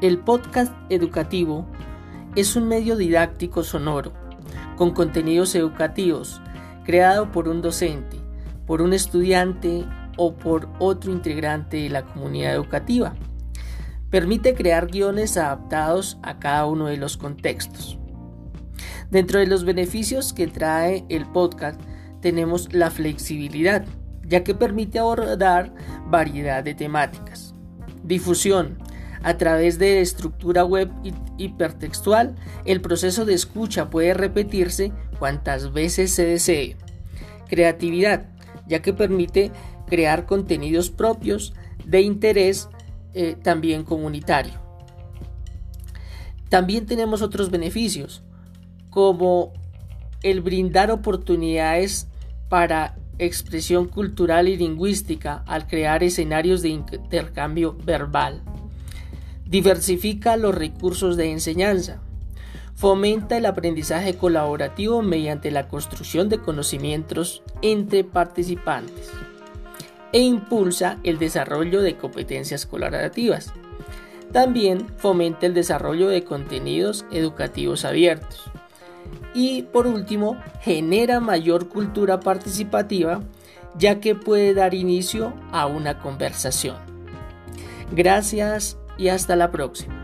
El podcast educativo es un medio didáctico sonoro, con contenidos educativos, creado por un docente, por un estudiante o por otro integrante de la comunidad educativa. Permite crear guiones adaptados a cada uno de los contextos. Dentro de los beneficios que trae el podcast tenemos la flexibilidad, ya que permite abordar variedad de temáticas. Difusión. A través de estructura web hipertextual, el proceso de escucha puede repetirse cuantas veces se desee. Creatividad, ya que permite crear contenidos propios de interés eh, también comunitario. También tenemos otros beneficios, como el brindar oportunidades para expresión cultural y lingüística al crear escenarios de intercambio verbal. Diversifica los recursos de enseñanza. Fomenta el aprendizaje colaborativo mediante la construcción de conocimientos entre participantes. E impulsa el desarrollo de competencias colaborativas. También fomenta el desarrollo de contenidos educativos abiertos. Y por último, genera mayor cultura participativa ya que puede dar inicio a una conversación. Gracias y hasta la próxima.